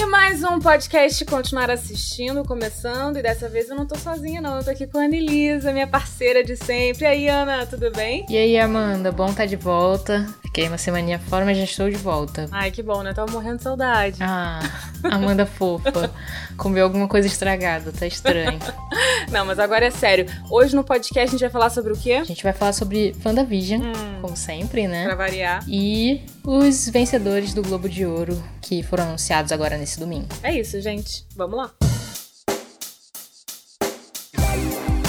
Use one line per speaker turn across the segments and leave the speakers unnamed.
E mais um podcast Continuar Assistindo, começando. E dessa vez eu não tô sozinha, não. Eu tô aqui com a Anelisa, minha parceira de sempre. E aí, Ana, tudo bem?
E aí, Amanda, bom tá de volta. Fiquei uma semaninha fora, mas já estou de volta.
Ai, que bom, né? Tava morrendo de saudade.
Ah, Amanda fofa. Comeu alguma coisa estragada, tá estranho.
não, mas agora é sério. Hoje no podcast a gente vai falar sobre o quê?
A gente vai falar sobre WandaVision, hum, como sempre, né?
Pra variar.
E os vencedores do Globo de Ouro que foram anunciados agora nesse domingo.
É isso, gente. Vamos lá.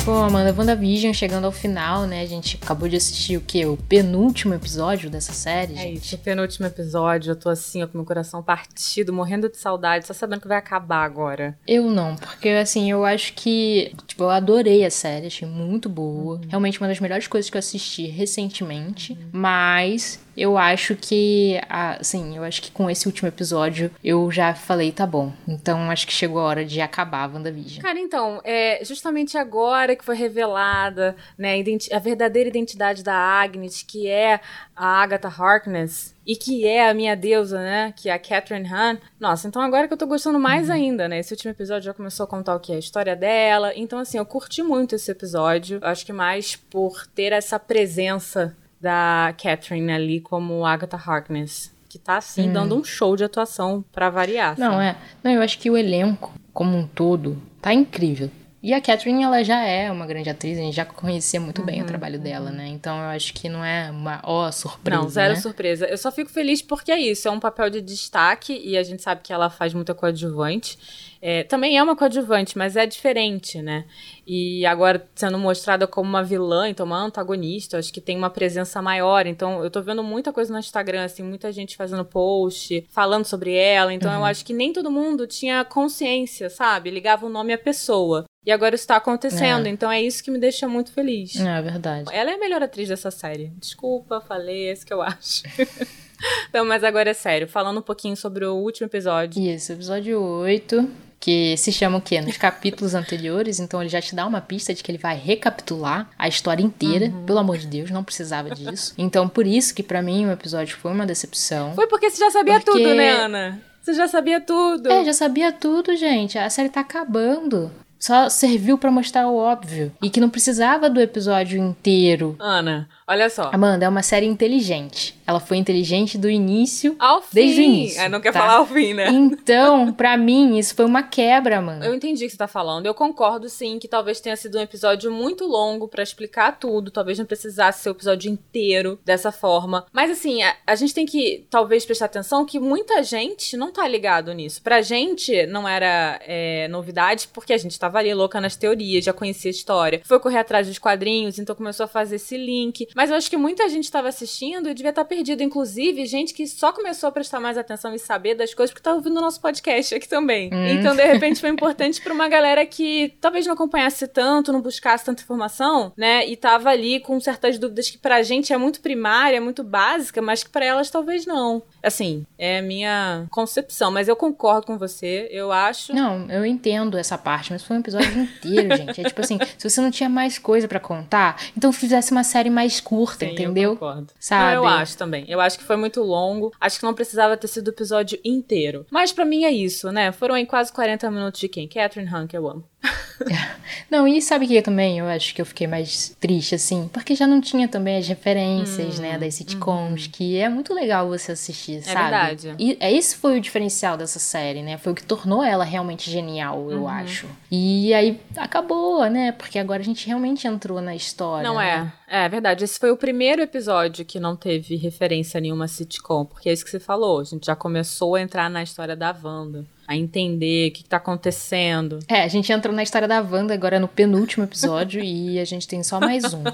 Bom, Amanda, WandaVision chegando ao final, né? A gente acabou de assistir o quê? O penúltimo episódio dessa série,
é
gente?
É isso, o penúltimo episódio. Eu tô assim, ó, com meu coração partido, morrendo de saudade, só sabendo que vai acabar agora.
Eu não, porque assim, eu acho que. Tipo, eu adorei a série, achei muito boa. Uhum. Realmente uma das melhores coisas que eu assisti recentemente. Uhum. Mas eu acho que, assim, eu acho que com esse último episódio eu já falei, tá bom. Então acho que chegou a hora de acabar a WandaVision.
Cara, então, é justamente agora que foi revelada, né, a verdadeira identidade da Agnes, que é a Agatha Harkness, e que é a minha deusa, né? Que é a Catherine Hahn. Nossa, então agora que eu tô gostando mais uhum. ainda, né? Esse último episódio já começou a contar o que é a história dela. Então, assim, eu curti muito esse episódio. Acho que mais por ter essa presença da Catherine ali como Agatha Harkness. Que tá, assim, hum. dando um show de atuação para variar.
Não,
sabe?
é. Não, eu acho que o elenco, como um todo, tá incrível. E a Catherine, ela já é uma grande atriz, a gente já conhecia muito uhum, bem o uhum, trabalho uhum. dela, né? Então eu acho que não é uma ó surpresa.
Não, zero
né?
surpresa. Eu só fico feliz porque é isso, é um papel de destaque e a gente sabe que ela faz muita coadjuvante. É, também é uma coadjuvante, mas é diferente, né? E agora sendo mostrada como uma vilã, então uma antagonista, acho que tem uma presença maior. Então eu tô vendo muita coisa no Instagram, assim, muita gente fazendo post, falando sobre ela. Então uhum. eu acho que nem todo mundo tinha consciência, sabe? Ligava o nome à pessoa. E agora isso tá acontecendo, é. então é isso que me deixa muito feliz.
É verdade.
Ela é a melhor atriz dessa série. Desculpa, falei, é isso que eu acho. Então, mas agora é sério, falando um pouquinho sobre o último episódio.
Isso, episódio 8, que se chama o quê? Nos capítulos anteriores, então ele já te dá uma pista de que ele vai recapitular a história inteira. Uhum. Pelo amor de Deus, não precisava disso. Então, por isso que para mim o episódio foi uma decepção.
Foi porque você já sabia porque... tudo, né, Ana? Você já sabia tudo.
É, já sabia tudo, gente. A série tá acabando só serviu para mostrar o óbvio e que não precisava do episódio inteiro.
Ana, olha só.
Amanda, é uma série inteligente. Ela foi inteligente do início
ao fim.
Desde o início.
É, não quer tá? falar ao fim, né?
Então, para mim, isso foi uma quebra, mano.
Eu entendi o que você tá falando. Eu concordo, sim, que talvez tenha sido um episódio muito longo para explicar tudo. Talvez não precisasse ser o episódio inteiro dessa forma. Mas, assim, a, a, gente tem que, talvez, prestar atenção que muita gente não tá ligado nisso. Pra gente, não era é, novidade, porque a gente tava ali louca nas teorias, já conhecia a história. Foi correr atrás dos quadrinhos, então começou a fazer esse link. Mas eu acho que muita gente tava assistindo e devia estar tá perdido. Inclusive, gente que só começou a prestar mais atenção e saber das coisas porque tá ouvindo o nosso podcast aqui também. Hum. Então, de repente, foi importante para uma galera que talvez não acompanhasse tanto, não buscasse tanta informação, né? E tava ali com certas dúvidas que pra gente é muito primária, é muito básica, mas que para elas talvez não. Assim, é a minha concepção, mas eu concordo com você, eu acho.
Não, eu entendo essa parte, mas foi um episódio inteiro, gente. É tipo assim, se você não tinha mais coisa para contar, então fizesse uma série mais curta, Sim, entendeu?
Eu concordo.
Sabe?
Não, eu acho também. Eu acho que foi muito longo. Acho que não precisava ter sido o episódio inteiro. Mas para mim é isso, né? Foram aí quase 40 minutos de quem? Catherine que eu amo.
não, e sabe que também eu acho que eu fiquei mais triste, assim, porque já não tinha também as referências, hum, né, das sitcoms, hum. que é muito legal você assistir,
é
sabe?
É verdade.
E é esse foi o diferencial dessa série, né? Foi o que tornou ela realmente genial, eu uhum. acho. E aí acabou, né? Porque agora a gente realmente entrou na história.
Não
né?
é. É verdade. Esse foi o primeiro episódio que não teve referência a nenhuma sitcom, porque é isso que você falou. A gente já começou a entrar na história da Wanda a entender o que, está acontecendo.
É, a gente entrou na história da Wanda agora no penúltimo episódio e a gente tem só mais um.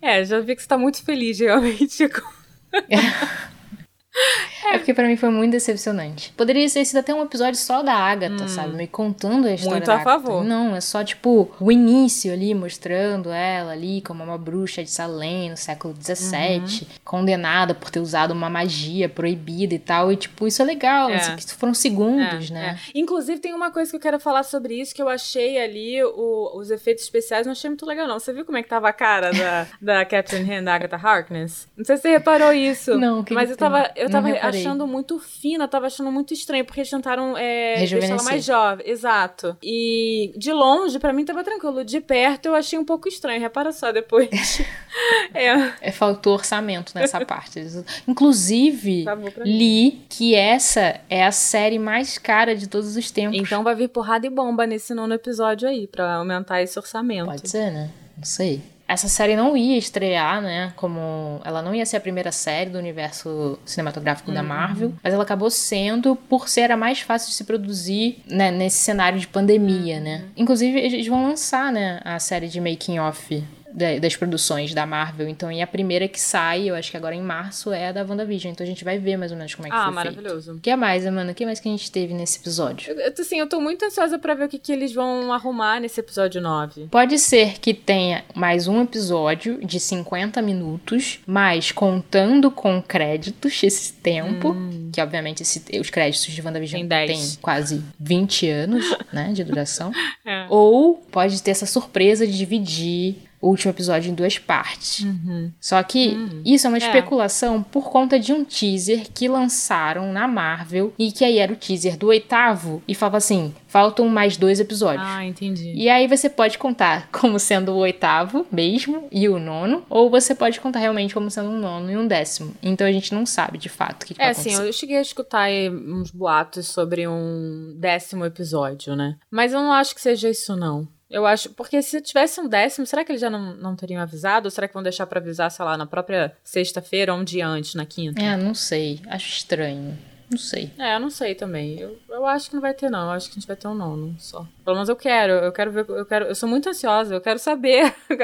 É, já vi que você tá muito feliz realmente com.
É porque para mim foi muito decepcionante. Poderia ter sido até um episódio só da Agatha, hum. sabe? Me contando a história
muito
da
a Agatha. favor.
Não, é só tipo o início ali, mostrando ela ali como uma bruxa de Salem no século XVII, uhum. condenada por ter usado uma magia proibida e tal. E tipo, isso é legal, é. Assim, foram segundos,
é,
né?
É. Inclusive tem uma coisa que eu quero falar sobre isso, que eu achei ali, o, os efeitos especiais, não achei muito legal não. Você viu como é que tava a cara da, da Catherine Han, da Agatha Harkness? Não sei se você reparou isso.
Não, que
Mas
que
eu tava, eu tava achando achando muito fina, tava achando muito estranho, porque eles tentaram é, deixar ela mais jovem. Exato. E de longe, para mim, tava tranquilo. De perto, eu achei um pouco estranho. Repara só depois.
é. é. Faltou orçamento nessa parte. Inclusive, li que essa é a série mais cara de todos os tempos.
Então vai vir porrada e bomba nesse nono episódio aí, para aumentar esse orçamento.
Pode ser, né? Não sei essa série não ia estrear, né? Como ela não ia ser a primeira série do universo cinematográfico uhum. da Marvel, mas ela acabou sendo por ser a mais fácil de se produzir né, nesse cenário de pandemia, né? Uhum. Inclusive eles vão lançar, né, a série de making off das produções da Marvel. Então, e a primeira que sai, eu acho que agora em março, é a da WandaVision. Então a gente vai ver mais ou menos como é que ah, foi
maravilhoso.
O que mais, Amanda? O que mais que a gente teve nesse episódio?
Eu, assim, eu tô muito ansiosa para ver o que, que eles vão arrumar nesse episódio 9.
Pode ser que tenha mais um episódio de 50 minutos, mas contando com créditos esse tempo, hum. que obviamente esse, os créditos de WandaVision tem quase 20 anos, né, de duração. é. Ou pode ter essa surpresa de dividir o último episódio em duas partes. Uhum. Só que uhum. isso é uma é. especulação por conta de um teaser que lançaram na Marvel e que aí era o teaser do oitavo e falava assim: faltam mais dois episódios.
Ah, entendi.
E aí você pode contar como sendo o oitavo mesmo e o nono, ou você pode contar realmente como sendo um nono e um décimo. Então a gente não sabe de fato o que, que
é,
vai.
É, sim, eu cheguei a escutar uns boatos sobre um décimo episódio, né? Mas eu não acho que seja isso, não. Eu acho. Porque se tivesse um décimo, será que eles já não, não teriam avisado? Ou será que vão deixar para avisar, sei lá, na própria sexta-feira ou um dia antes, na quinta?
É, não sei. Acho estranho. Não sei.
É, eu não sei também. Eu, eu acho que não vai ter, não. Eu acho que a gente vai ter um nono só. Pelo menos eu quero. Eu quero ver. Eu quero. Eu sou muito ansiosa. Eu quero saber o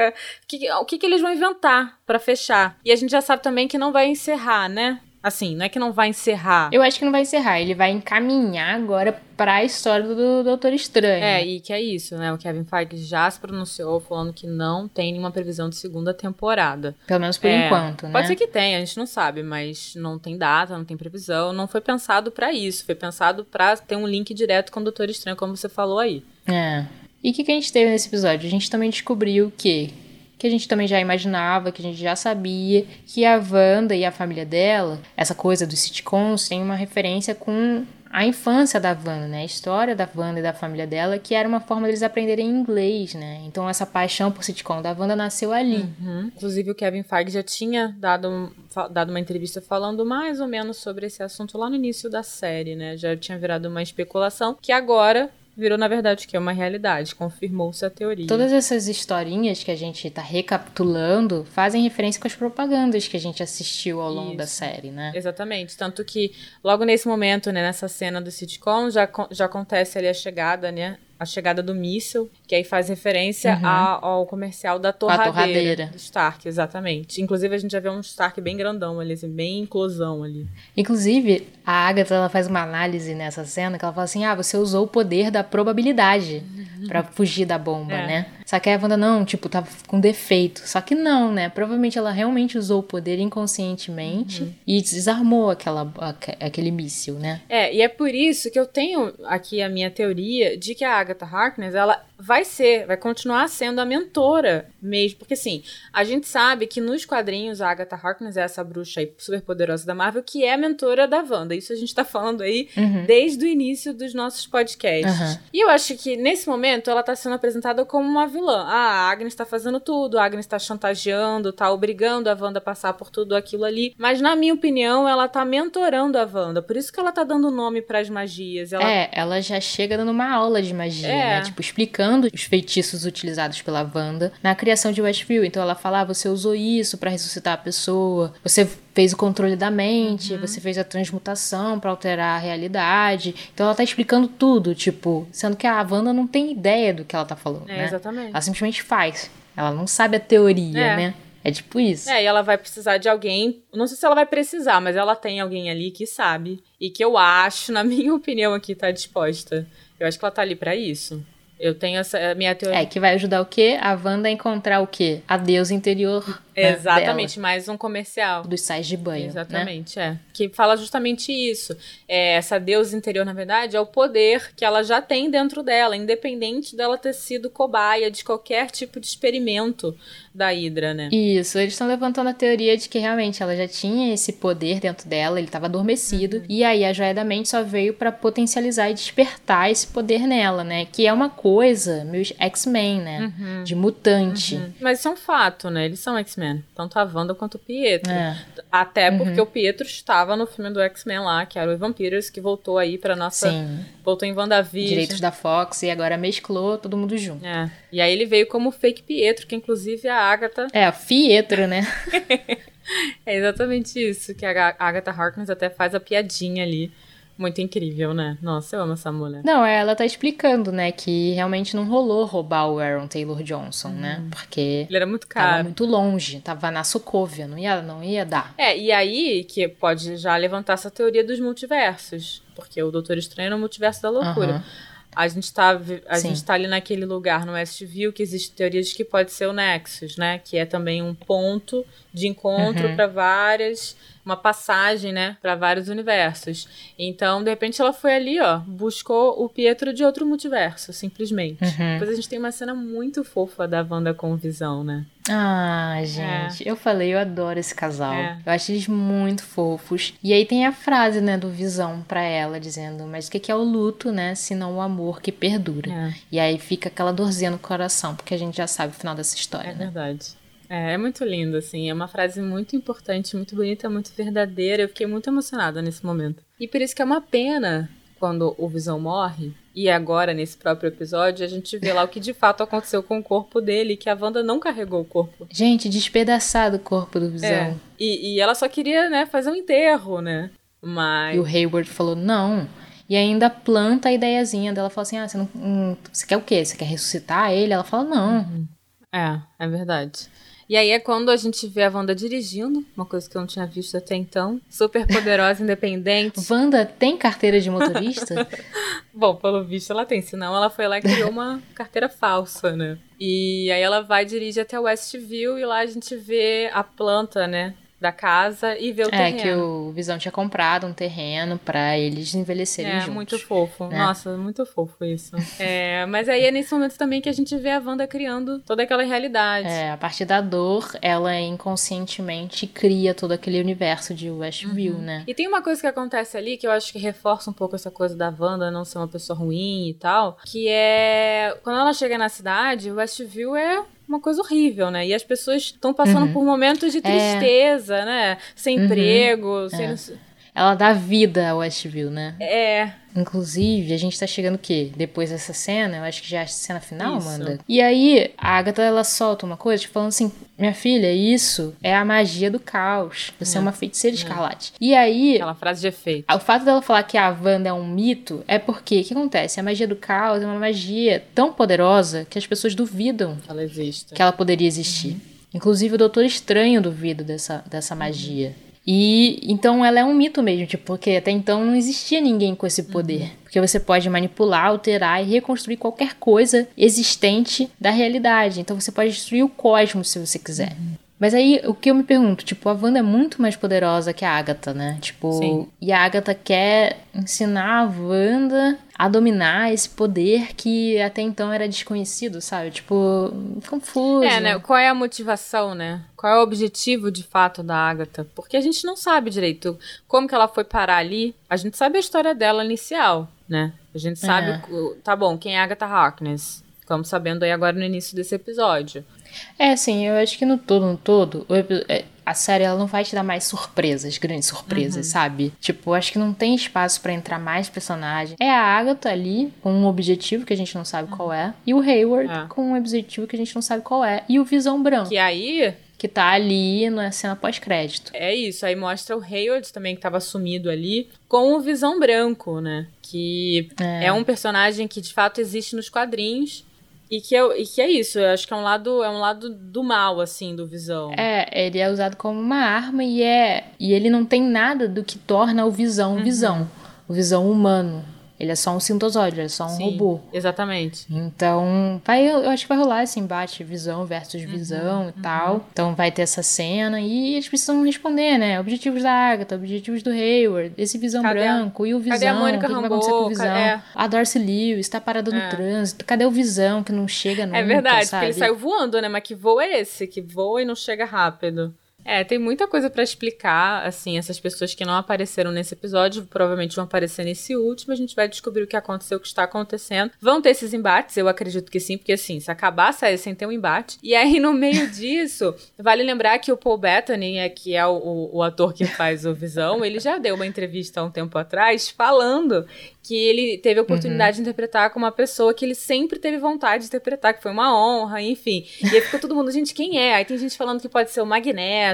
que, o que, que eles vão inventar para fechar. E a gente já sabe também que não vai encerrar, né? Assim, não é que não vai encerrar.
Eu acho que não vai encerrar. Ele vai encaminhar agora para a história do Doutor Estranho.
É, e que é isso, né? O Kevin Feige já se pronunciou falando que não tem nenhuma previsão de segunda temporada.
Pelo menos por é, enquanto, né?
Pode ser que tenha, a gente não sabe, mas não tem data, não tem previsão. Não foi pensado para isso. Foi pensado para ter um link direto com o Doutor Estranho, como você falou aí.
É. E o que, que a gente teve nesse episódio? A gente também descobriu que que a gente também já imaginava, que a gente já sabia, que a Wanda e a família dela, essa coisa dos sitcoms, tem uma referência com a infância da Wanda, né? A história da Wanda e da família dela, que era uma forma deles aprenderem inglês, né? Então essa paixão por sitcom da Wanda nasceu ali.
Uhum. Inclusive o Kevin Feige já tinha dado, dado uma entrevista falando mais ou menos sobre esse assunto lá no início da série, né? Já tinha virado uma especulação que agora virou, na verdade, que é uma realidade. Confirmou-se a teoria.
Todas essas historinhas que a gente tá recapitulando fazem referência com as propagandas que a gente assistiu ao longo Isso. da série, né?
Exatamente. Tanto que logo nesse momento, né, nessa cena do sitcom, já, já acontece ali a chegada, né? A chegada do míssil, que aí faz referência uhum. ao comercial da torradeira, torradeira, do Stark, exatamente. Inclusive, a gente já vê um Stark bem grandão ali, assim, bem inclusão ali.
Inclusive, a Agatha, ela faz uma análise nessa cena que ela fala assim, ah, você usou o poder da probabilidade uhum. para fugir da bomba, é. né? Só que a Wanda não, tipo, tava com defeito. Só que não, né? Provavelmente ela realmente usou o poder inconscientemente uhum. e desarmou aquela, aquele míssil, né?
É, e é por isso que eu tenho aqui a minha teoria de que a Agatha Harkness, ela vai ser, vai continuar sendo a mentora mesmo. Porque assim, a gente sabe que nos quadrinhos a Agatha Harkness é essa bruxa aí super poderosa da Marvel, que é a mentora da Wanda. Isso a gente tá falando aí uhum. desde o início dos nossos podcasts. Uhum. E eu acho que nesse momento ela tá sendo apresentada como uma vilã. Ah, a Agnes tá fazendo tudo, a Agnes tá chantageando, tá obrigando a Wanda a passar por tudo aquilo ali. Mas na minha opinião, ela tá mentorando a Wanda. Por isso que ela tá dando nome para as magias.
Ela... É, ela já chega dando uma aula de magia, é. né? Tipo, explicando os feitiços utilizados pela Wanda na criação de Westview. Então ela fala: ah, você usou isso para ressuscitar a pessoa, você fez o controle da mente, uhum. você fez a transmutação para alterar a realidade. Então ela tá explicando tudo, tipo, sendo que a Wanda não tem ideia do que ela tá falando, é, né?
Exatamente.
Ela simplesmente faz. Ela não sabe a teoria, é. né? É tipo isso.
É, e ela vai precisar de alguém. Não sei se ela vai precisar, mas ela tem alguém ali que sabe. E que eu acho, na minha opinião, aqui tá disposta. Eu acho que ela tá ali para isso. Eu tenho essa minha teoria.
É, que vai ajudar o quê? A Wanda a encontrar o quê? A deusa interior
Exatamente,
dela.
mais um comercial.
Dos sais de banho. Né?
Exatamente, né? é. Que fala justamente isso. É, essa deusa interior, na verdade, é o poder que ela já tem dentro dela, independente dela ter sido cobaia de qualquer tipo de experimento da Hydra, né?
Isso, eles estão levantando a teoria de que realmente ela já tinha esse poder dentro dela, ele estava adormecido, uhum. e aí a joia da mente só veio para potencializar e despertar esse poder nela, né? Que é uma coisa meio X-Men, né? Uhum. De mutante. Uhum.
Mas isso é um fato, né? Eles são X-Men, tanto a Wanda quanto o Pietro. É. Até porque uhum. o Pietro estava no filme do X-Men lá, que era o Evan Peters, que voltou aí pra nossa. Sim. Voltou em WandaVision.
Direitos da Fox e agora mesclou todo mundo junto.
É. E aí ele veio como fake Pietro, que inclusive a Agatha.
É, a Fietro, né?
é exatamente isso, que a Agatha Harkness até faz a piadinha ali. Muito incrível, né? Nossa, eu amo essa mulher.
Não, ela tá explicando, né, que realmente não rolou roubar o Aaron Taylor Johnson, hum. né? Porque.
Ele era muito caro.
Tava muito longe, tava na Sokovia, não ia, não ia dar.
É, e aí que pode já levantar essa teoria dos multiversos. Porque o Doutor Estranho é no multiverso da loucura. Uhum. A gente tá, a gente tá ali naquele lugar no Westview que existe teoria de que pode ser o Nexus, né? Que é também um ponto de encontro uhum. para várias uma passagem, né, para vários universos. Então, de repente, ela foi ali, ó, buscou o Pietro de outro multiverso, simplesmente. Uhum. Depois a gente tem uma cena muito fofa da Wanda com Visão, né?
Ah, gente, é. eu falei, eu adoro esse casal. É. Eu acho eles muito fofos. E aí tem a frase, né, do Visão pra ela, dizendo: Mas o que é o luto, né, se não o amor que perdura? É. E aí fica aquela dorzinha no coração, porque a gente já sabe o final dessa história. É
né? verdade. É, é muito lindo, assim. É uma frase muito importante, muito bonita, muito verdadeira. Eu fiquei muito emocionada nesse momento. E por isso que é uma pena quando o Visão morre. E agora, nesse próprio episódio, a gente vê lá o que de fato aconteceu com o corpo dele, que a Wanda não carregou o corpo.
Gente, despedaçado o corpo do Visão. É,
e, e ela só queria, né, fazer um enterro, né? Mas.
E o Hayward falou: não. E ainda planta a ideiazinha dela. Fala assim: ah, você, não, hum, você quer o quê? Você quer ressuscitar ele? Ela fala: não. Uhum.
É, é verdade. E aí é quando a gente vê a Wanda dirigindo, uma coisa que eu não tinha visto até então. Super poderosa, independente.
Wanda tem carteira de motorista?
Bom, pelo visto ela tem, senão ela foi lá e criou uma carteira falsa, né? E aí ela vai dirigir até Westview e lá a gente vê a planta, né? Da casa e ver o é, terreno.
É, que o Visão tinha comprado um terreno para eles envelhecerem
é,
juntos.
É, muito fofo. Né? Nossa, muito fofo isso. é, mas aí é nesse momento também que a gente vê a Wanda criando toda aquela realidade.
É, a partir da dor, ela inconscientemente cria todo aquele universo de Westview, uhum. né?
E tem uma coisa que acontece ali que eu acho que reforça um pouco essa coisa da Wanda não ser uma pessoa ruim e tal, que é quando ela chega na cidade, Westview é uma coisa horrível, né? E as pessoas estão passando uhum. por momentos de é. tristeza, é. né? Sem uhum. emprego, sem. É.
Ela dá vida ao Westview, né?
É.
Inclusive, a gente tá chegando o quê? Depois dessa cena, eu acho que já é a cena final, isso. Amanda. E aí, a Agatha, ela solta uma coisa, tipo, falando assim, minha filha, isso é a magia do caos. Você é, é uma feiticeira é. escarlate. E aí...
Aquela frase de efeito.
O fato dela falar que a Wanda é um mito é porque, o que acontece? A magia do caos é uma magia tão poderosa que as pessoas duvidam
que ela existe.
Que ela poderia existir. Uhum. Inclusive, o Doutor Estranho duvida dessa, dessa magia. Uhum. E então ela é um mito mesmo, tipo, porque até então não existia ninguém com esse poder. Uhum. Porque você pode manipular, alterar e reconstruir qualquer coisa existente da realidade. Então você pode destruir o cosmos se você quiser. Uhum. Mas aí, o que eu me pergunto, tipo, a Wanda é muito mais poderosa que a Agatha, né? Tipo, Sim. e a Agatha quer ensinar a Wanda a dominar esse poder que até então era desconhecido, sabe? Tipo, confuso.
É, né? Qual é a motivação, né? Qual é o objetivo de fato da Agatha? Porque a gente não sabe direito como que ela foi parar ali. A gente sabe a história dela inicial, né? A gente sabe, é. tá bom, quem é Agatha Harkness? Ficamos sabendo aí agora no início desse episódio.
É, assim, eu acho que no todo, no todo, é, a série ela não vai te dar mais surpresas, grandes surpresas, uhum. sabe? Tipo, acho que não tem espaço para entrar mais personagens. É a Agatha ali, com um objetivo que a gente não sabe uhum. qual é, e o Hayward é. com um objetivo que a gente não sabe qual é, e o Visão Branco.
Que aí
que tá ali na cena pós-crédito.
É isso, aí mostra o Hayward também que tava sumido ali, com o Visão Branco, né? Que é. é um personagem que de fato existe nos quadrinhos e que, é, e que é isso, eu acho que é um lado é um lado do mal, assim, do Visão.
É, ele é usado como uma arma e é. E ele não tem nada do que torna o Visão uhum. Visão. O Visão humano. Ele é só um sintozoide, ele é só um
Sim,
robô.
Exatamente.
Então, vai, eu acho que vai rolar esse embate visão versus visão
Uhum,
e tal. Então vai ter essa cena e eles precisam responder, né? Objetivos da Agatha, objetivos do Hayward, esse visão
Cadê a-
branco e o visão.
cadê a Mônica
que, vai acontecer com o visão?
Cadê-
A Darcy Lewis tá parada no
É.
trânsito. Cadê o visão que não chega nunca,
É verdade,
sabe?
porque ele saiu voando, né? Mas que voo é esse? Que voa e não chega rápido. É, tem muita coisa pra explicar, assim, essas pessoas que não apareceram nesse episódio, provavelmente vão aparecer nesse último, a gente vai descobrir o que aconteceu, o que está acontecendo. Vão ter esses embates, eu acredito que sim, porque assim, se acabar série sem ter um embate, e aí no meio disso, vale lembrar que o Paul Bettany, é, que é o, o- ator que faz o Visão, ele já deu uma entrevista há um tempo atrás falando que ele teve a oportunidade de interpretar com uma pessoa que ele sempre teve vontade de interpretar, que foi uma honra, enfim. E aí ficou todo mundo, gente, quem é? Aí tem gente falando que pode ser o Magneto,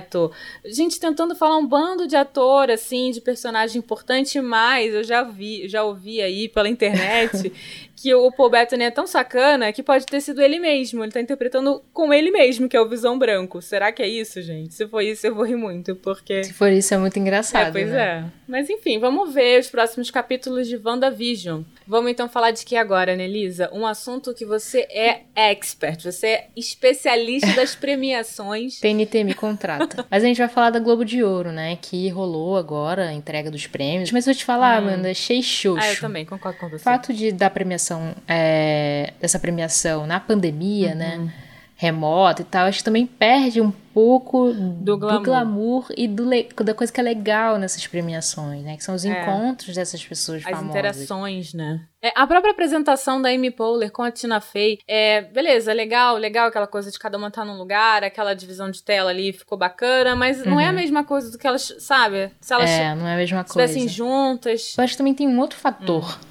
gente tentando falar um bando de ator, assim, de personagem importante, mas eu já vi, já ouvi aí pela internet que o Paul Bettany é tão sacana que pode ter sido ele mesmo. Ele tá interpretando com ele mesmo, que é o Visão Branco. Será que é isso, gente? Se for isso, eu vou rir muito, porque...
Se for isso, é muito engraçado.
É, pois
né?
é. Mas enfim, vamos ver os próximos capítulos de WandaVision. Vamos então falar de que agora, Nelisa? Um assunto que você é expert, você é especialista das premiações.
TNT me contrata. Mas a gente vai falar da Globo de Ouro, né? Que rolou agora a entrega dos prêmios. Mas eu vou te falar, Amanda, achei xoxo.
Ah, eu também, concordo com você.
O fato de da premiação, é, dessa premiação na pandemia,
Uhum.
né? Remota e tal, acho que também perde um pouco do
glamour.
glamour, e do da coisa que é legal nessas premiações, né? Que são os
É.
encontros dessas pessoas
As
famosas.
interações, né? É, a própria apresentação da Amy Poehler com a Tina Fey, é, beleza, legal, legal aquela coisa de cada uma estar num lugar, aquela divisão de tela ali ficou bacana, mas não é a mesma coisa do que elas, sabe? Se elas
Uhum. É, não é a mesma coisa.
estivessem juntas.
Eu acho que também tem um outro fator
Hum.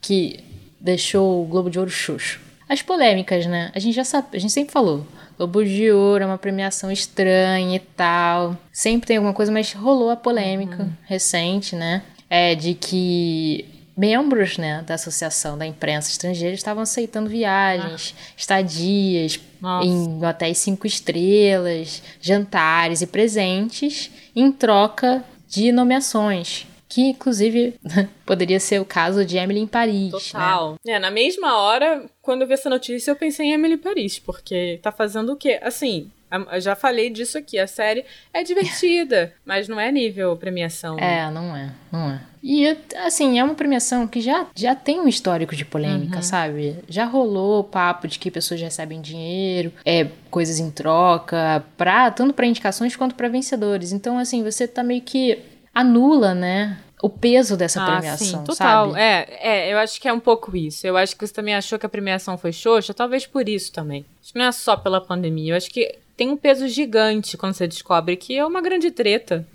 que deixou o Globo de Ouro xoxo. As polêmicas, né? A gente já sabe, a gente sempre falou. Globo de Ouro é uma premiação estranha e tal. Sempre tem alguma coisa, mas rolou a polêmica
Uhum.
recente, né? É de que membros, né, da Associação da Imprensa Estrangeira estavam aceitando viagens, estadias
Nossa.
em hotéis cinco estrelas, jantares e presentes em troca de nomeações. Que, inclusive, poderia ser o caso de Emily em Paris. Né?
Total. É, na mesma hora, quando eu vi essa notícia, eu pensei em Emily Paris, porque tá fazendo o quê? Assim, eu já falei disso aqui, a série é divertida, mas não é nível premiação. né?
É, não é, não é. E, assim, é uma premiação que já, já tem um histórico de polêmica,
Uhum.
sabe? Já rolou o papo de que pessoas recebem dinheiro, é, coisas em troca, pra, tanto pra indicações quanto pra vencedores. Então, assim, você tá meio que anula, né, o peso dessa
Ah,
premiação,
sim, total.
sabe?
É, é, eu acho que é um pouco isso. Eu acho que você também achou que a premiação foi xoxa, talvez por isso também. Acho que não é só pela pandemia. Eu acho que tem um peso gigante quando você descobre que é uma grande treta.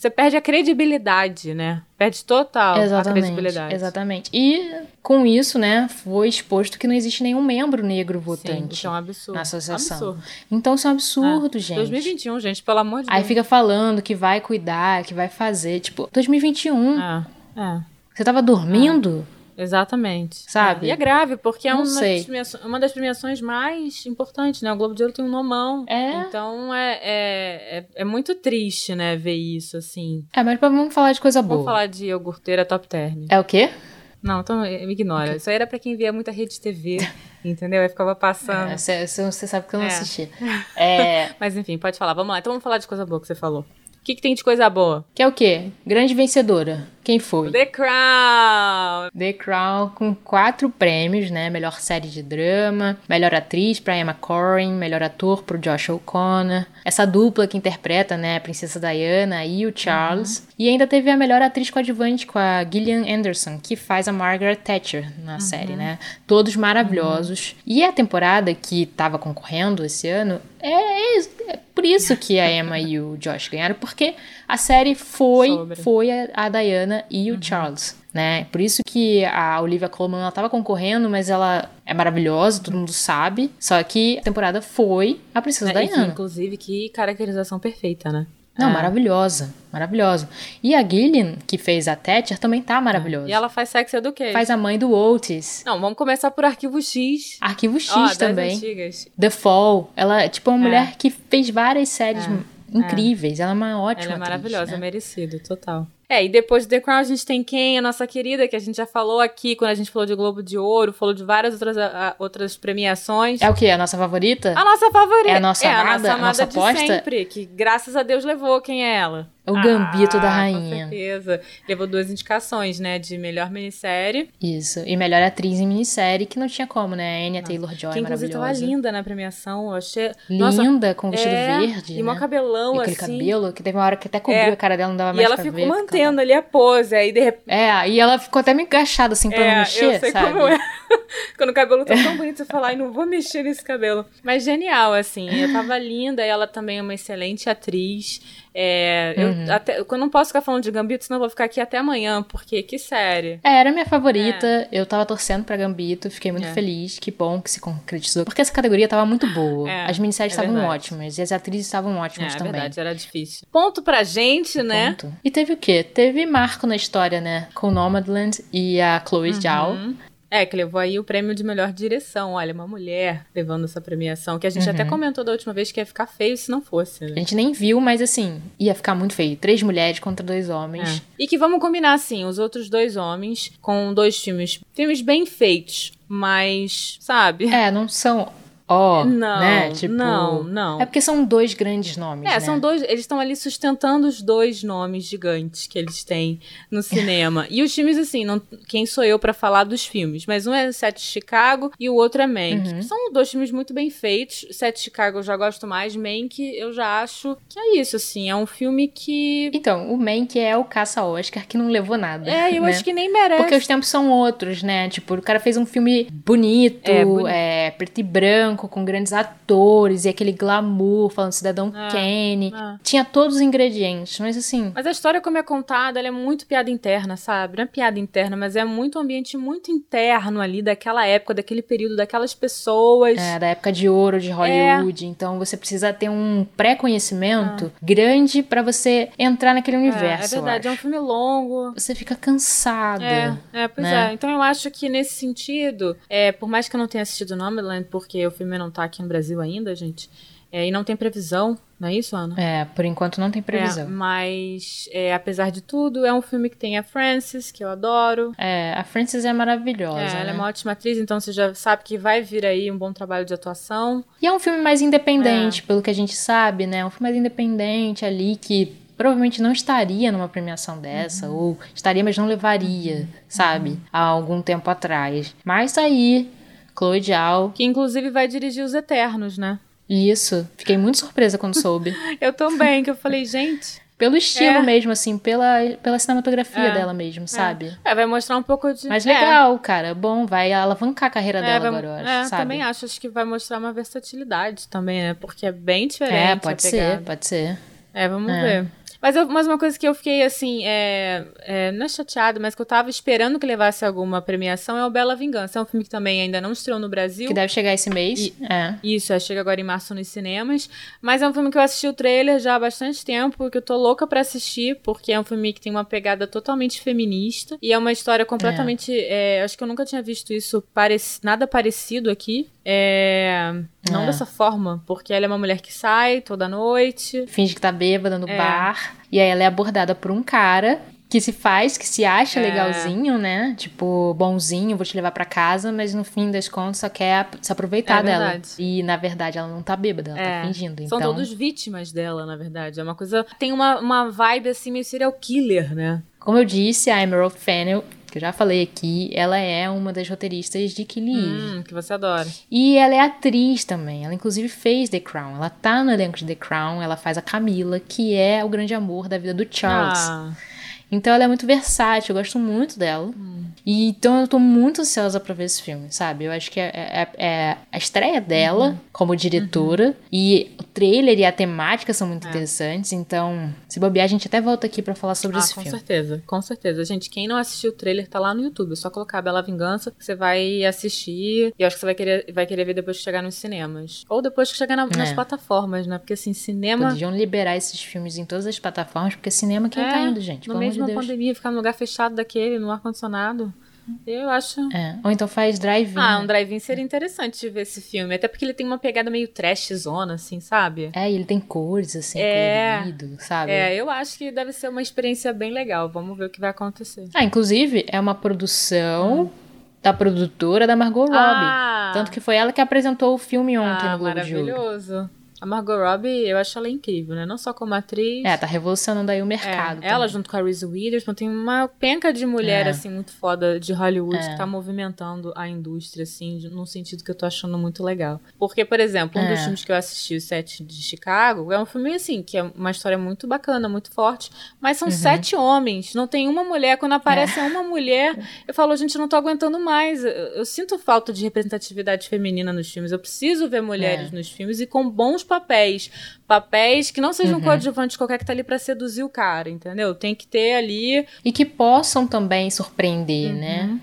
Você perde a credibilidade, né? Perde total a
Exatamente,
credibilidade.
exatamente. E com isso, né, foi exposto que não existe nenhum membro negro
Sim,
votante
isso é um absurdo.
na associação.
Absurdo.
Então isso é um absurdo,
É.
gente.
2021, gente, pelo amor de
Aí
Deus.
fica falando que vai cuidar, que vai fazer, tipo, 2021.
É, é.
Você tava dormindo?
Exatamente.
Sabe?
É, E é grave, porque é uma das, uma das premiações mais importantes, né? O Globo de Ouro tem um nomão.
É.
Então é, é, é, é muito triste, né, ver isso, assim.
É, mas vamos falar de coisa boa.
Vamos falar de iogurteira top term.
É o quê?
Não, então me ignora. Isso aí era pra quem via muita rede TV, entendeu? Aí ficava passando.
Você sabe que eu não
É.
assisti. É,
Mas enfim, pode falar. Vamos lá. Então vamos falar de coisa boa que você falou. O que, que tem de coisa boa?
que é o quê? Grande vencedora. Quem foi?
The Crown!
The Crown com quatro prêmios, né? Melhor série de drama, melhor atriz pra Emma Corrin, melhor ator pro Josh O'Connor. Essa dupla que interpreta, né, a Princesa Diana e o Charles. E ainda teve a melhor atriz coadjuvante com a Gillian Anderson, que faz a Margaret Thatcher na série, né? Todos maravilhosos. E a temporada que tava concorrendo esse ano é, é- é por isso que a Emma e o Josh ganharam, porque a série foi,
Sobre.
foi a, a Diana e o Charles, né? Por isso que a Olivia Colman ela tava concorrendo, mas ela é maravilhosa, todo mundo sabe. Só que a temporada foi a Princesa
É, e que,
Diana.
inclusive, que caracterização perfeita, né?
Não,
É.
maravilhosa, maravilhosa. E a Gillian, que fez a Thatcher, também tá maravilhosa.
E ela faz Sex Education.
Faz a mãe do Otis.
Não, vamos começar por Arquivo X.
Arquivo X
das
também.
antigas.
The Fall. Ela é tipo uma
É.
mulher que fez várias séries incríveis. Ela é uma ótima
Ela é
atriz,
maravilhosa,
né?
merecido, total. É, e depois de The Crown a gente tem quem? A nossa querida, que a gente já falou aqui quando a gente falou de Globo de Ouro, falou de várias outras, a, outras premiações.
É o quê? A nossa favorita?
A nossa favorita.
É a nossa
é,
amada?
a nossa
A
amada
nossa
de
aposta?
sempre, que graças a Deus levou. Quem é ela?
O Gambito
Ah,
da Rainha.
Com certeza. Levou duas indicações, né? De melhor minissérie.
Isso. E melhor atriz em minissérie, que não tinha como, né? Anya Taylor-Joy,
que inclusive tava
maravilhosa.
linda na premiação. Eu achei.
Linda, com vestido
é,
verde,
E
né?
mó cabelão,
E aquele
assim.
cabelo, que teve uma hora que até cobriu
É.
a cara dela, não dava
E
mais
ela
pra
ficou
ver. ficava-
mantendo ali a pose. Aí, de repente.
É, e ela ficou até meio agachada, assim, pra não
É,
mexer,
eu sei
sabe?
como é. Quando o cabelo tá tão bonito, você fala, ai, não vou mexer nesse cabelo. Mas genial, assim. Eu tava linda, e ela também é uma excelente atriz. É,
Uhum.
eu, até, eu não posso ficar falando de Gambito, senão eu vou ficar aqui até amanhã, porque que série.
É, era minha favorita. Eu tava torcendo pra Gambito, fiquei muito
É.
feliz. Que bom que se concretizou. Porque essa categoria tava muito boa.
É,
as minisséries
é
estavam ótimas. E as atrizes estavam
É,
ótimas
é
também.
verdade, era difícil. Ponto pra gente, né?
E teve o quê? Teve marco na história, né? Com Nomadland e a Chloe Zhao.
Uhum. É, que levou aí o prêmio de melhor direção. Olha, uma mulher levando essa premiação, que a gente até comentou da última vez que ia ficar feio se não fosse,
A
né?
gente nem viu, mas assim, ia ficar muito feio. Três mulheres contra dois homens.
É. E que vamos combinar, assim, os outros dois homens com dois filmes, filmes bem feitos, mas, sabe?
É, não são. Ó,
Não,
né? Tipo,
não, não.
É porque são dois grandes nomes.
É,
né?
são dois. Eles estão ali sustentando os dois nomes gigantes que eles têm no cinema. e os filmes, assim, não, quem sou eu pra falar dos filmes? Mas um é Sete Chicago e o outro é Mank.
Uhum.
São dois filmes muito bem feitos. Sete Chicago eu já gosto mais. Mank eu já acho que é isso, assim. É um filme que.
Então, o Mank é o caça-Oscar que não levou nada.
É, eu
né?
acho que nem merece.
Porque os tempos são outros, né? Tipo, o cara fez um filme bonito,
É,
é,
bonito.
preto e branco, com grandes atores, e aquele glamour, falando Cidadão
É,
Kane.
é.
Tinha todos os ingredientes, mas assim...
Mas a história, como é contada, ela é muito piada interna, sabe? Não é piada interna, mas é muito um ambiente muito interno ali daquela época, daquele período, daquelas pessoas.
É, da época de ouro de Hollywood, então você precisa ter um pré-conhecimento grande pra você entrar naquele
É,
universo.
é verdade, é um filme longo.
Você fica cansada.
É, é, pois
né?
é. Então eu acho que nesse sentido, é, por mais que eu não tenha assistido Nomadland, porque o filme não tá aqui no Brasil ainda, gente, é, e não tem previsão, não é isso, Ana?
É, por enquanto não tem
É,
previsão.
mas, é, apesar de tudo, é um filme que tem a Frances, que eu adoro.
É, a Frances é maravilhosa.
É, ela
né?
é uma ótima atriz, então você já sabe que vai vir aí um bom trabalho de atuação.
E é um filme mais
É.
independente, pelo que a gente sabe, né? Um filme mais independente ali que provavelmente não estaria numa premiação dessa,
Uhum.
ou estaria, mas não levaria, sabe? Há algum tempo atrás. Mas tá aí, Chloe Zhao.
Que inclusive vai dirigir Os Eternos, né?
Isso, fiquei muito surpresa quando soube.
Eu também, que eu falei, gente.
Pelo estilo
É.
mesmo, assim, pela, pela cinematografia
É.
dela mesmo, sabe?
É, vai mostrar um pouco de.
Mas
é.
legal, cara. Bom, vai alavancar a carreira
É,
dela
vai-
agora, eu acho,
é,
sabe?
também acho. Acho que vai mostrar uma versatilidade também, né? Porque é bem diferente.
É,
a
pode ser, pode ser.
É, vamos
É.
ver. Mas, eu- mas uma coisa que eu fiquei assim, é, é, não é chateada, mas que eu tava esperando que levasse alguma premiação é o Bela Vingança. É um filme que também ainda não estreou no Brasil.
Que deve chegar esse mês. É.
Isso, é, chega agora em março nos cinemas. Mas é um filme que eu assisti o trailer já há bastante tempo, que eu tô louca pra assistir, porque é um filme que tem uma pegada totalmente feminista. E é uma história completamente. é, acho que eu nunca tinha visto isso, parec- nada parecido aqui. É, não
É.
dessa forma, porque ela é uma mulher que sai toda noite.
finge que tá bêbada no
É.
bar. E aí ela é abordada por um cara que se faz, que se acha
É.
legalzinho, né? Tipo, bonzinho, vou te levar pra casa, mas no fim das contas só quer se aproveitar
É
dela.
verdade.
E na verdade ela não tá bêbada, ela
É,
tá fingindo.
São
então,
todos vítimas dela, na verdade. É uma coisa. Tem uma, uma vibe assim, meio serial killer, né?
como eu disse, a Emerald Fennel, que eu já falei aqui, ela é uma das roteiristas de Eve.
Hum, que você adora.
E ela é atriz também. Ela, inclusive, fez The Crown. Ela tá no elenco de The Crown. Ela faz a Camila, que é o grande amor da vida do Charles.
Ah,
Então ela é muito versátil, eu gosto muito dela. E então eu tô muito ansiosa pra ver esse filme, sabe? Eu acho que é, é- é a estreia dela como diretora. E o trailer e a temática são muito interessantes. Então, se bobear, a gente até volta aqui pra falar sobre
ah,
esse
com
filme.
certeza, com certeza. Gente, quem não assistiu o trailer tá lá no YouTube. É só colocar Bela Vingança que você vai assistir. E eu acho que você vai querer, vai querer ver depois que chegar nos cinemas. Ou depois que chegar na- nas
É.
plataformas, né? Porque assim, cinema.
Podiam liberar esses filmes em todas as plataformas, porque cinema quem
é,
tá indo, gente?
No mesmo
de Deus.
pandemia, ficar num lugar fechado daquele, no ar-condicionado. Eu acho.
É. Ou então faz drive-in.
Ah,
né?
um drive-in seria interessante de ver esse filme. Até porque ele tem uma pegada meio trash-zona, assim, sabe?
É, e ele tem cores, assim,
É.
colorido, sabe?
É, eu acho que deve ser uma experiência bem legal. Vamos ver o que vai acontecer.
Ah, inclusive, é uma produção da produtora da Margot Robbie.
Ah,
Tanto que foi ela que apresentou o filme ontem
ah,
no Globo de Ouro.
maravilhoso. A Margot Robbie, eu acho ela incrível, né? Não só como atriz.
É, tá revolucionando aí o
É,
mercado.
ela
também.
junto com a Reese Witherspoon tem uma penca de mulher,
É.
assim, muito foda de Hollywood
É.
que tá movimentando a indústria, assim, num sentido que eu tô achando muito legal. Porque, por exemplo, um dos
É.
filmes que eu assisti, o Sete de Chicago, é um filme, assim, que é uma história muito bacana, muito forte, mas
Uhum.
são sete homens, não tem uma mulher. Quando aparece
É.
uma mulher, eu falo, gente, não tô aguentando mais. Eu, eu sinto falta de representatividade feminina nos filmes. Eu preciso ver mulheres
É.
nos filmes e com bons papéis. Papéis que não sejam
Uhum.
coadjuvantes qualquer que tá ali pra seduzir o cara, entendeu? Tem que ter ali.
E que possam também surpreender, né?
Uhum.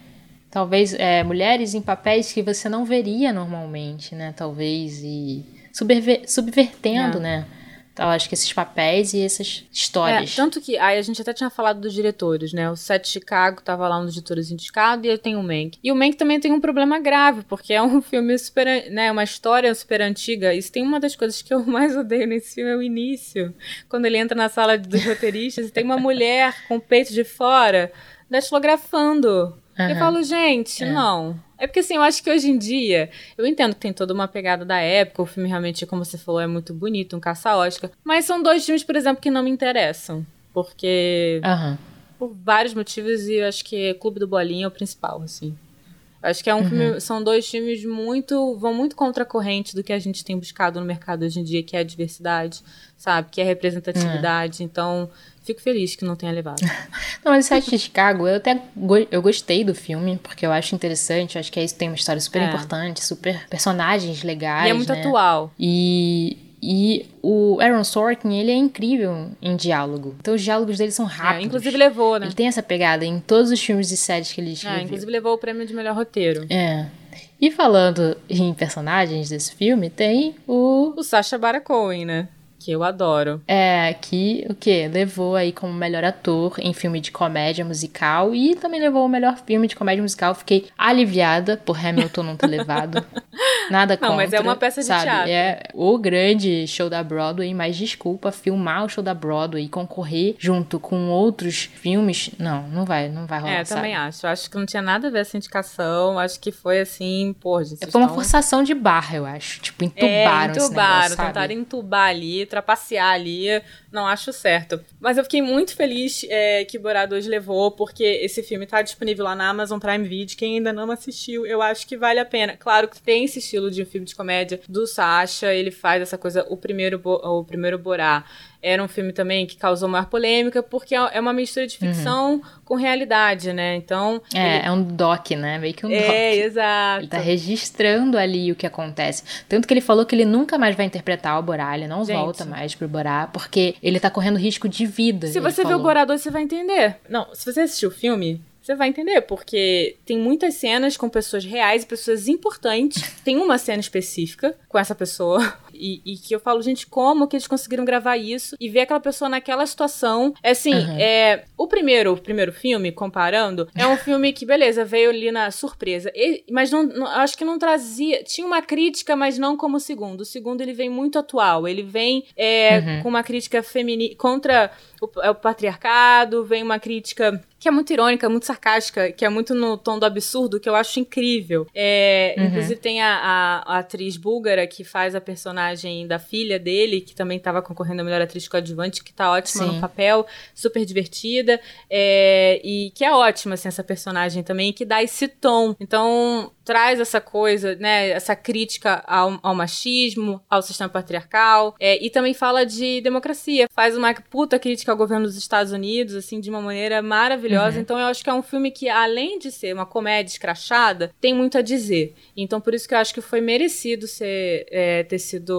Talvez é, mulheres em papéis que você não veria normalmente, né? Talvez e subver- subvertendo,
É.
né? Então, acho que esses papéis e essas histórias.
É, tanto que aí a gente até tinha falado dos diretores, né? O Sete de Chicago tava lá um dos diretores indicados e eu tenho o Mank. E o Mank também tem um problema grave, porque é um filme super, né, uma história super antiga. Isso tem uma das coisas que eu mais odeio nesse filme é o início, quando ele entra na sala dos roteiristas e tem uma mulher com o peito de fora datilografando. Eu
Aham.
falo, gente,
É.
não. É porque assim, eu acho que hoje em dia, eu entendo que tem toda uma pegada da época, o filme realmente, como você falou, é muito bonito, um caça-Oscar. Mas são dois filmes, por exemplo, que não me interessam. Porque.
Aham.
Por vários motivos, e eu acho que Clube do Bolinha é o principal, assim. Acho que é um filme, são dois filmes muito. vão muito contra a corrente do que a gente tem buscado no mercado hoje em dia, que é a diversidade, sabe? Que é a representatividade. Então, fico feliz que não tenha levado.
Não, mas o Sete de Chicago, eu até go- eu gostei do filme, porque eu acho interessante, eu acho que é isso tem uma história super
É.
importante, super personagens legais,
e é muito
né?
atual.
E, e o Aaron Sorkin, ele é incrível em diálogo. Então os diálogos dele são
É,
rápidos.
inclusive levou, né?
Ele tem essa pegada em todos os filmes e séries que ele
É,
escreveu.
inclusive levou o prêmio de melhor roteiro.
É. E falando em personagens desse filme, tem o.
O Sacha Baron Cohen, né? Que eu adoro.
É, que o quê? Levou aí como melhor ator em filme de comédia musical e também levou o melhor filme de comédia musical. Fiquei aliviada por Hamilton não ter levado. Nada
Não,
contra.
mas é uma peça de
sabe?
teatro.
É o grande show da Broadway, mas desculpa, filmar o show da Broadway e concorrer junto com outros filmes, não, não vai, não vai rolar,
É,
sabe?
também acho. Acho que não tinha nada a ver essa indicação. Acho que foi assim, pô, gente.
Foi uma
estão-
forçação de barra, eu acho. Tipo,
É,
entubaram esse
entubaram,
negócio,
tentaram entubar ali, trapacear ali, não acho certo. Mas eu fiquei muito feliz é, que Borá 2 levou, porque esse filme tá disponível lá na Amazon Prime Video. Quem ainda não assistiu, eu acho que vale a pena. Claro que tem esse estilo de filme de comédia do Sacha, ele faz essa coisa, o primeiro, o primeiro Borá. Era um filme também que causou maior polêmica, porque é é uma mistura de ficção com realidade, né? Então.
É, é um doc, né? Meio que um
ele...
doc.
É, exato.
Ele tá registrando ali o que acontece. Tanto que ele falou que ele nunca mais vai interpretar o Borá, ele não
Gente.
volta mais pro Borá, porque ele tá correndo risco de vida.
Se você ver o
falou.
2, você vai entender. Não, se você assistir o filme, você vai entender, porque tem muitas cenas com pessoas reais e pessoas importantes. Tem uma cena específica com essa pessoa. E, e que eu falo, gente, como que eles conseguiram gravar isso e ver aquela pessoa naquela situação? É assim,
Uhum.
é, o primeiro, o primeiro filme, comparando, é um filme que, beleza, veio ali na surpresa. E- mas não, não- acho que não trazia. Tinha uma crítica, mas não como o segundo. O segundo ele vem muito atual. Ele vem é,
Uhum.
com uma crítica feminina contra o, é, o patriarcado, vem uma crítica que é muito irônica, muito sarcástica, que é muito no tom do absurdo, que eu acho incrível. É,
Uhum.
Inclusive tem a, a- a atriz búlgara que faz a personagem da filha dele, que também estava concorrendo a melhor atriz coadjuvante, que tá ótima
Sim.
no papel, super divertida, é, e que é ótima, assim, essa personagem também, que dá esse tom. Então, traz essa coisa, né, essa crítica ao, ao machismo, ao sistema patriarcal, é, e também fala de democracia, faz uma puta crítica ao governo dos Estados Unidos, assim, de uma maneira maravilhosa. Então, eu acho que é um filme que, além de ser uma comédia escrachada, tem muito a dizer. Então, por isso que eu acho que foi merecido ser, é, ter sido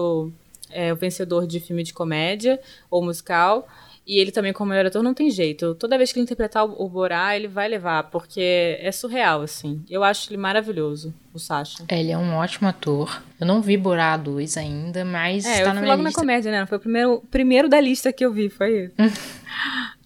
é, o vencedor de filme de comédia ou musical. E ele também, como melhor ator, não tem jeito. Toda vez que ele interpretar o, o Borá, ele vai levar, porque é surreal, assim. Eu acho ele maravilhoso. O Sasha.
É, ele é um ótimo ator. Eu não vi Borá 2 ainda, mas
É,
tá
eu
na
fui
minha
logo
lista.
na comédia, né? Foi o primeiro, primeiro da lista que eu vi, foi isso.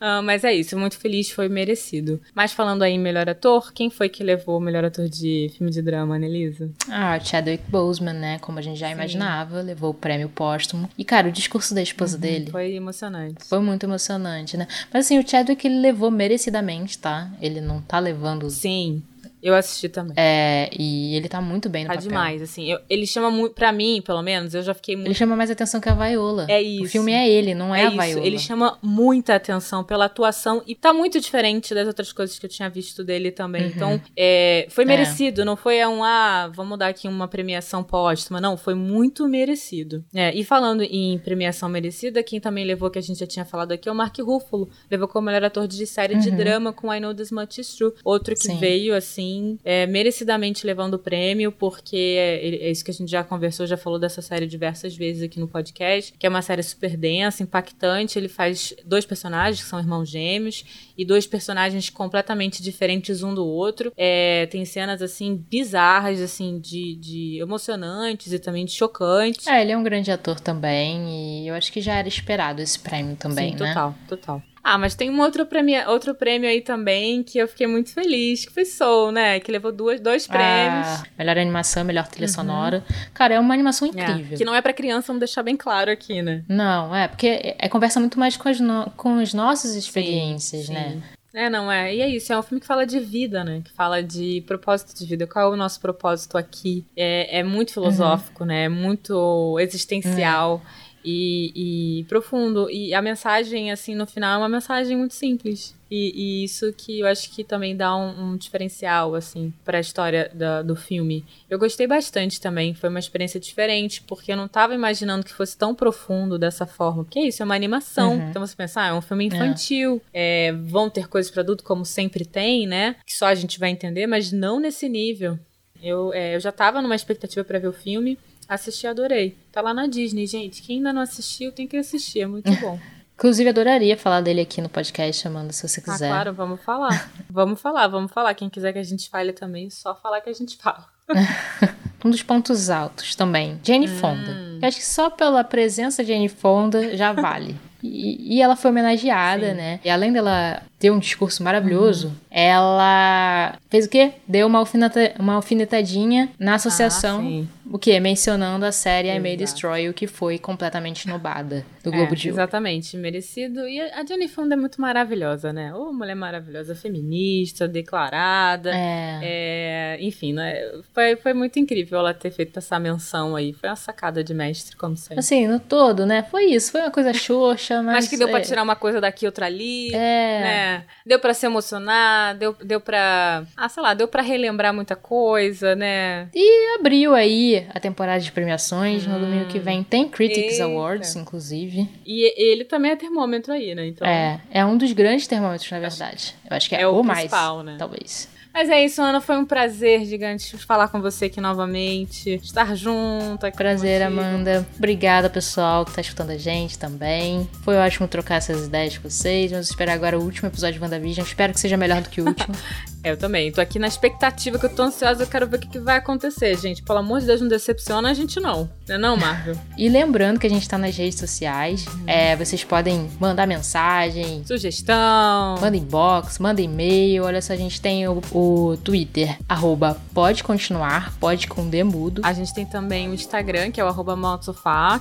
Ah, mas é isso, muito feliz, foi merecido. Mas falando aí em melhor ator, quem foi que levou o melhor ator de filme de drama, Annelisa?
Ah, o Chadwick Boseman, né? Como a gente já imaginava, levou o prêmio póstumo. E, cara, o discurso da esposa dele
Foi emocionante.
foi muito emocionante, né? Mas, assim, o Chadwick, ele levou merecidamente, tá? Ele não tá levando...
Sim, eu assisti também.
É, e ele tá muito bem no
Tá
papel.
demais, assim. Eu- ele chama muito, pra mim, pelo menos, eu já fiquei muito
Ele chama mais atenção que a Viola.
É
O
isso.
filme é ele, não é, a
isso,
Viola.
ele chama muita atenção pela atuação e tá muito diferente das outras coisas que eu tinha visto dele também. Então, é, foi merecido, não foi um, ah, vamos dar aqui uma premiação póstuma, não, foi muito merecido. É, e falando em premiação merecida, quem também levou, que a gente já tinha falado aqui, é o Mark Ruffalo, levou como melhor ator de série de drama com I Know This Much Is True, outro que
Sim.
veio, assim, é, merecidamente levando o prêmio, porque é, é isso que a gente já conversou, já falou dessa série diversas vezes aqui no podcast, que é uma série super densa, impactante. Ele faz dois personagens que são irmãos gêmeos e dois personagens completamente diferentes um do outro. É, tem cenas assim bizarras, assim de, de emocionantes e também de chocantes.
É, ele é um grande ator também, e eu acho que já era esperado esse prêmio também,
Sim,
né?
total, total. Ah, mas tem um outro prêmio, outro prêmio aí também que eu fiquei muito feliz, que foi Soul, né? Que levou duas, dois prêmios.
Ah, melhor animação, melhor trilha sonora. Cara, é uma animação
É,
incrível.
que não é pra criança, vamos deixar bem claro aqui, né?
Não, é, porque é, é conversa muito mais com as, no- com as nossas experiências,
Sim.
né?
É, não é. E é isso, é um filme que fala de vida, né? Que fala de propósito de vida. Qual é o nosso propósito aqui? É, é muito filosófico, né? É muito existencial e, e profundo. E a mensagem, assim, no final é uma mensagem muito simples. E, e isso que eu acho que também dá um, um diferencial, assim, pra história da- do filme. Eu gostei bastante também. Foi uma experiência diferente, porque eu não tava imaginando que fosse tão profundo dessa forma. Porque é isso, é uma animação.
Uhum.
Então você pensa, ah, é um filme infantil. É, vão ter coisas pra adulto, como sempre tem, né? Que só a gente vai entender, mas não nesse nível. Eu, é, eu já tava numa expectativa pra ver o filme. Assisti adorei. Tá lá na Disney, gente. Quem ainda não assistiu tem que assistir, é muito bom.
Inclusive, adoraria falar dele aqui no podcast, Amanda, se você
Ah,
quiser.
claro, vamos falar. vamos falar, vamos falar. Quem quiser que a gente fale também, só falar que a gente fala.
Um dos pontos altos também, Jane Fonda.
Hum.
Eu acho que só pela presença de Jane Fonda já vale. E, e ela foi homenageada, né? E além dela ter um discurso maravilhoso,
Uhum.
ela fez o quê? Deu uma, alfineta, uma alfinetadinha na associação.
Ah,
o quê? Mencionando a série I May
Exato.
Destroy You, que foi completamente snobada do
É,
Globo de Ouro.
Exatamente, merecido. E a Jane Fonda é muito maravilhosa, né? Ô, mulher maravilhosa, feminista, declarada.
É.
É, enfim, né? Foi, foi muito incrível ela ter feito essa menção aí. Foi uma sacada de mestre, como sempre.
Assim, no todo, né? Foi isso. Foi uma coisa xoxa, mas.
Mas que deu pra
é,
tirar uma coisa daqui, outra ali.
É.
Né? Deu pra se emocionar, deu, deu pra. Ah, sei lá, deu pra relembrar muita coisa, né?
E abriu aí a temporada de premiações. No domingo que vem tem Critics
Eita.
Awards, inclusive.
E ele também é termômetro aí, né? Então.
É, é um dos grandes termômetros, na verdade. Eu acho que é,
É o
o mais,
principal, né?
talvez.
Mas é isso, Ana. Foi um prazer gigante falar com você aqui novamente. Estar junto aqui.
Prazer. Amanda. Obrigada, pessoal, que tá escutando a gente também. Foi ótimo trocar essas ideias com vocês. Vamos esperar agora o último episódio de WandaVision. Espero que seja melhor do que o último.
Eu também. Tô aqui na expectativa, que eu tô ansiosa. Eu quero ver o que, que vai acontecer, gente. Pelo amor de Deus, não decepciona a gente, não. Não é não, Marvel?
e lembrando que a gente tá nas redes sociais. É, vocês podem mandar mensagem,
Sugestão.
Manda inbox, manda e-mail. Olha só, a gente tem o, o Twitter, arroba pode continuar, pode com D mudo.
A gente tem também o Instagram, que é o arroba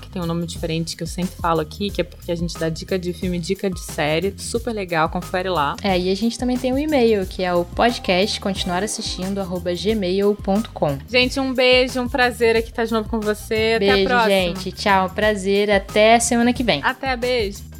que tem um nome diferente que eu sempre falo aqui, que é porque a gente dá dica de filme, dica de série. Super legal, confere lá.
É, e a gente também tem o e-mail, que é o podcast continuar assistindo, arroba gmail.com.
Gente, um beijo, um prazer aqui estar de novo com você. Até a
Beijo,
próxima.
gente. Tchau, prazer. Até semana que vem.
Até, beijo.